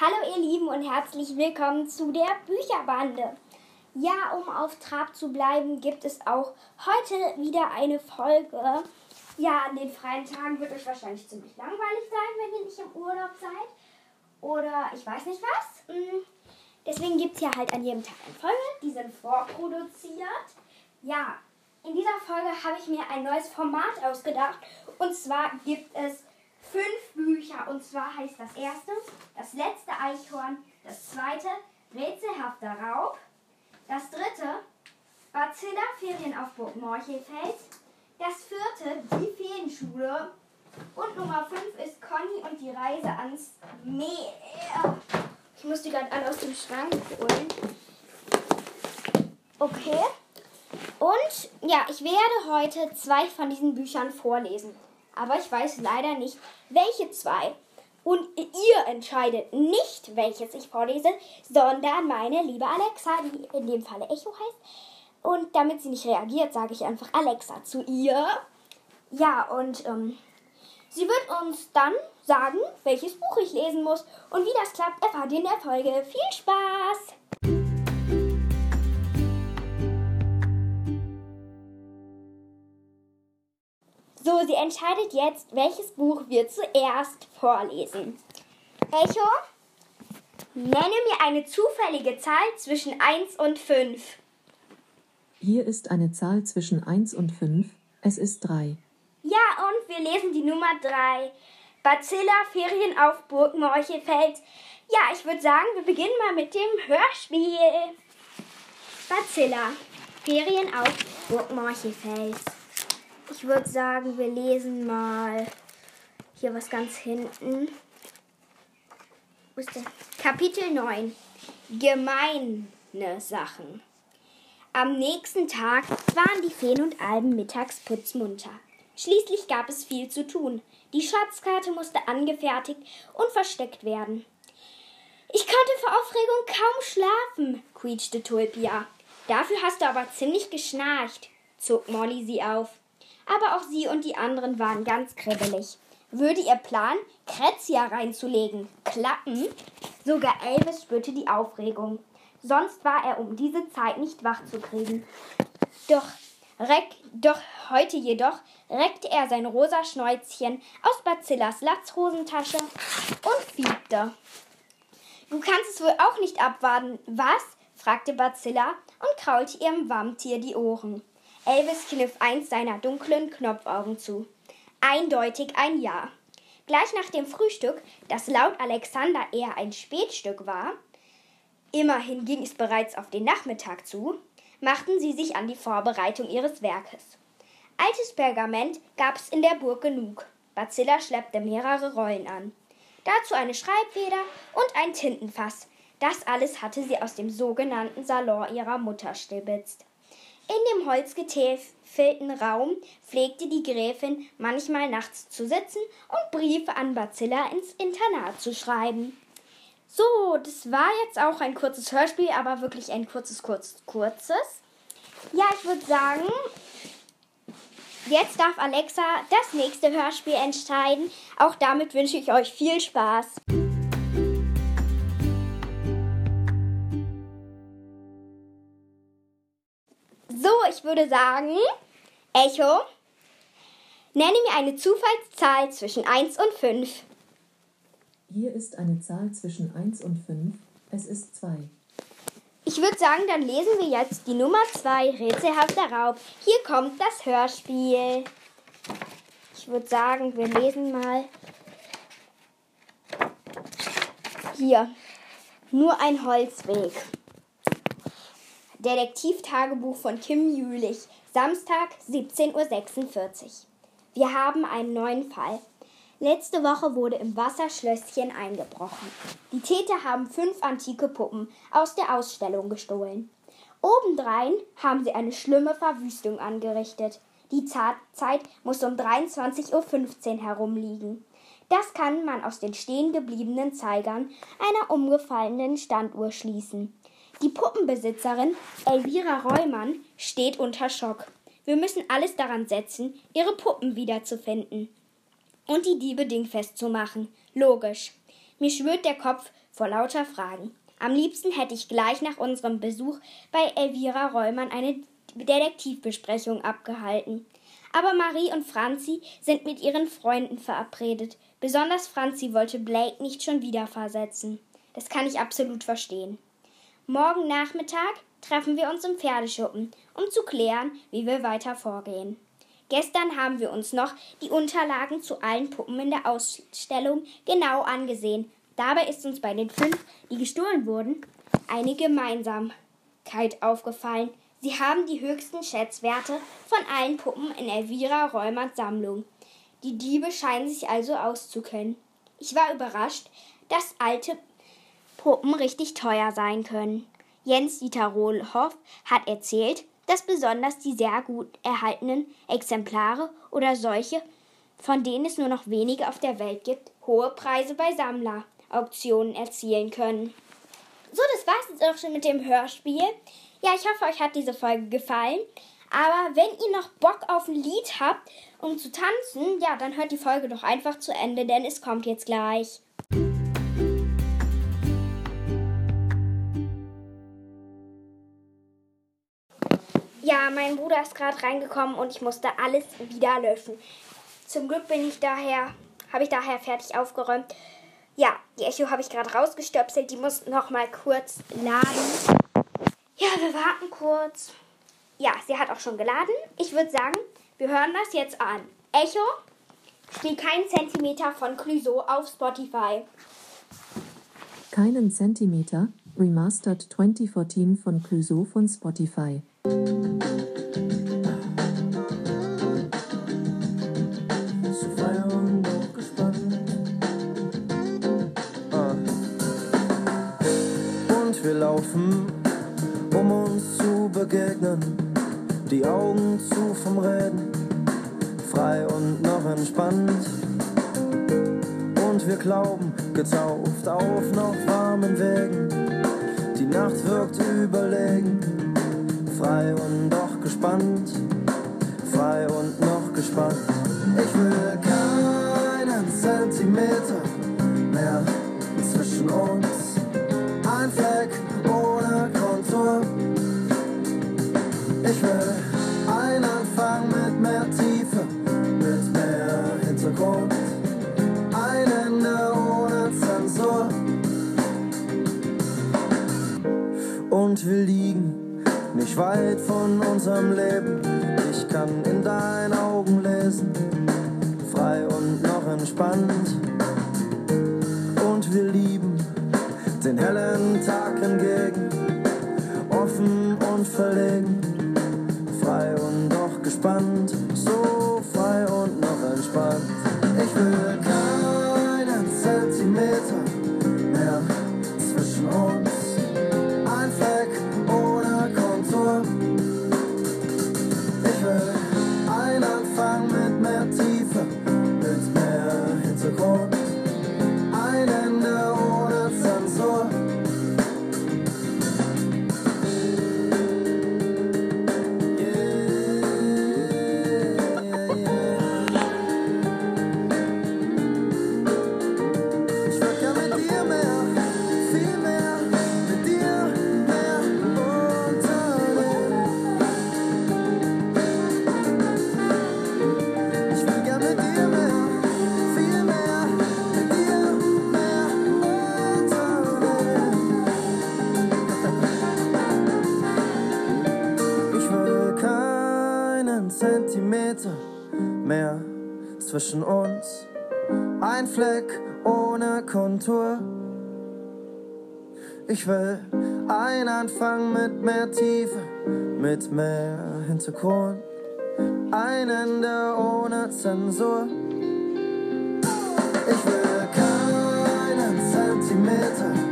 Hallo ihr Lieben und herzlich willkommen zu der Bücherbande. Ja, um auf Trab zu bleiben, gibt es auch heute wieder eine Folge. Ja, an den freien Tagen wird euch wahrscheinlich ziemlich langweilig sein, wenn ihr nicht im Urlaub seid. Oder ich weiß nicht was. Hm, deswegen gibt es ja halt an jedem Tag eine Folge. Die sind vorproduziert. Ja, in dieser Folge habe ich mir ein neues Format ausgedacht. Und zwar gibt es fünf Bücher. Und zwar heißt das erste Das letzte Eichhorn, das zweite Rätselhafter Raub, das dritte Bacilla Ferien auf Burg Morchelfeld, das vierte Die Feenschule und Nummer fünf ist Conny und die Reise ans Meer. Ich muss die gerade alle aus dem Schrank holen. Okay. Und ja, ich werde heute zwei von diesen Büchern vorlesen aber ich weiß leider nicht, welche zwei. Und ihr entscheidet nicht, welches ich vorlese, sondern meine liebe Alexa, die in dem Falle Echo heißt. Und damit sie nicht reagiert, sage ich einfach Alexa zu ihr. Ja, und ähm, sie wird uns dann sagen, welches Buch ich lesen muss. Und wie das klappt, erfahrt ihr in der Folge. Viel Spaß! So, sie entscheidet jetzt, welches Buch wir zuerst vorlesen. Echo, nenne mir eine zufällige Zahl zwischen 1 und 5. Hier ist eine Zahl zwischen 1 und 5. Es ist 3. Ja, und wir lesen die Nummer 3. Bacilla, Ferien auf Burg Morchelfeld. Ja, ich würde sagen, wir beginnen mal mit dem Hörspiel. Bacilla, Ferien auf Burg Morchelfeld. Ich würde sagen, wir lesen mal hier was ganz hinten. Wo ist der? Kapitel 9. Gemeine Sachen. Am nächsten Tag waren die Feen und Alben mittags putzmunter. Schließlich gab es viel zu tun. Die Schatzkarte musste angefertigt und versteckt werden. Ich konnte vor Aufregung kaum schlafen, quietschte Tulpia. Dafür hast du aber ziemlich geschnarcht, zog Molly sie auf aber auch sie und die anderen waren ganz kribbelig. Würde ihr Plan, Kretzia reinzulegen, klappen? Sogar Elvis spürte die Aufregung. Sonst war er um diese Zeit nicht wach zu kriegen. Doch, reck, doch heute jedoch reckte er sein rosa Schnäuzchen aus Bacillas Latzhosentasche und fiebte. Du kannst es wohl auch nicht abwarten, was? fragte Bacilla und kraulte ihrem Wammtier die Ohren. Elvis kniff eins seiner dunklen Knopfaugen zu. Eindeutig ein Ja. Gleich nach dem Frühstück, das laut Alexander eher ein Spätstück war, immerhin ging es bereits auf den Nachmittag zu, machten sie sich an die Vorbereitung ihres Werkes. Altes Pergament gab es in der Burg genug. Bacilla schleppte mehrere Rollen an. Dazu eine Schreibfeder und ein Tintenfass. Das alles hatte sie aus dem sogenannten Salon ihrer Mutter stibitzt. In dem holzgetäfelten Raum pflegte die Gräfin manchmal nachts zu sitzen und Briefe an Bacilla ins Internat zu schreiben. So, das war jetzt auch ein kurzes Hörspiel, aber wirklich ein kurzes, kurzes, kurzes. Ja, ich würde sagen, jetzt darf Alexa das nächste Hörspiel entscheiden. Auch damit wünsche ich euch viel Spaß. Ich würde sagen, Echo, nenne mir eine Zufallszahl zwischen 1 und 5. Hier ist eine Zahl zwischen 1 und 5. Es ist 2. Ich würde sagen, dann lesen wir jetzt die Nummer 2, Rätselhafter Raub. Hier kommt das Hörspiel. Ich würde sagen, wir lesen mal. Hier. Nur ein Holzweg. Detektivtagebuch von Kim Jülich, Samstag 17.46 Uhr. Wir haben einen neuen Fall. Letzte Woche wurde im Wasserschlösschen eingebrochen. Die Täter haben fünf antike Puppen aus der Ausstellung gestohlen. Obendrein haben sie eine schlimme Verwüstung angerichtet. Die Zeit muss um 23.15 Uhr herumliegen. Das kann man aus den stehen gebliebenen Zeigern einer umgefallenen Standuhr schließen. Die Puppenbesitzerin Elvira Reumann steht unter Schock. Wir müssen alles daran setzen, ihre Puppen wiederzufinden und die Diebe dingfest zu machen. Logisch. Mir schwirrt der Kopf vor lauter Fragen. Am liebsten hätte ich gleich nach unserem Besuch bei Elvira Reumann eine Detektivbesprechung abgehalten. Aber Marie und Franzi sind mit ihren Freunden verabredet. Besonders Franzi wollte Blake nicht schon wieder versetzen. Das kann ich absolut verstehen. Morgen Nachmittag treffen wir uns im Pferdeschuppen, um zu klären, wie wir weiter vorgehen. Gestern haben wir uns noch die Unterlagen zu allen Puppen in der Ausstellung genau angesehen. Dabei ist uns bei den fünf, die gestohlen wurden, eine Gemeinsamkeit aufgefallen. Sie haben die höchsten Schätzwerte von allen Puppen in Elvira Reumerts Sammlung. Die Diebe scheinen sich also auszukennen. Ich war überrascht, dass alte Puppen richtig teuer sein können. Jens Dieter Rohlhoff hat erzählt, dass besonders die sehr gut erhaltenen Exemplare oder solche, von denen es nur noch wenige auf der Welt gibt, hohe Preise bei Sammlerauktionen erzielen können. So, das war's jetzt auch schon mit dem Hörspiel. Ja, ich hoffe, euch hat diese Folge gefallen. Aber wenn ihr noch Bock auf ein Lied habt, um zu tanzen, ja, dann hört die Folge doch einfach zu Ende, denn es kommt jetzt gleich. Ja, mein Bruder ist gerade reingekommen und ich musste alles wieder löschen. Zum Glück bin ich daher, habe ich daher fertig aufgeräumt. Ja, die Echo habe ich gerade rausgestöpselt. Die muss noch mal kurz laden. Ja, wir warten kurz. Ja, sie hat auch schon geladen. Ich würde sagen, wir hören das jetzt an. Echo, spiel keinen Zentimeter von Clouseau auf Spotify. Keinen Zentimeter, Remastered 2014 von Clouseau von Spotify. Und wir laufen, um uns zu begegnen, die Augen zu vom Reden, frei und noch entspannt. Und wir glauben, getauft auf noch warmen Wegen, die Nacht wirkt überlegen frei und doch gespannt, frei und noch gespannt. Ich will keinen Zentimeter mehr zwischen uns, ein Fleck ohne Kontur. Ich will einen Anfang mit mehr Tiefe, mit mehr Hintergrund, ein Ende ohne Zensur. Und wir liegen weit von unserem Leben. Ich kann in deinen Augen lesen, frei und noch entspannt. Und wir lieben den hellen Tag entgegen, offen und verlegen, frei und doch gespannt, so frei und noch entspannt. Zwischen uns. Ein Fleck ohne Kontur. Ich will einen Anfang mit mehr Tiefe, mit mehr Hintergrund. Ein Ende ohne Zensur. Ich will keinen Zentimeter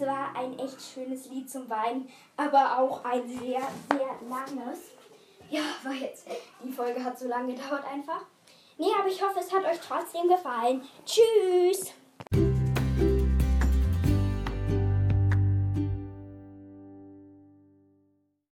War ein echt schönes Lied zum Weinen, aber auch ein sehr, sehr langes. Ja, war jetzt, die Folge hat so lange gedauert einfach. Nee, aber ich hoffe, es hat euch trotzdem gefallen. Tschüss!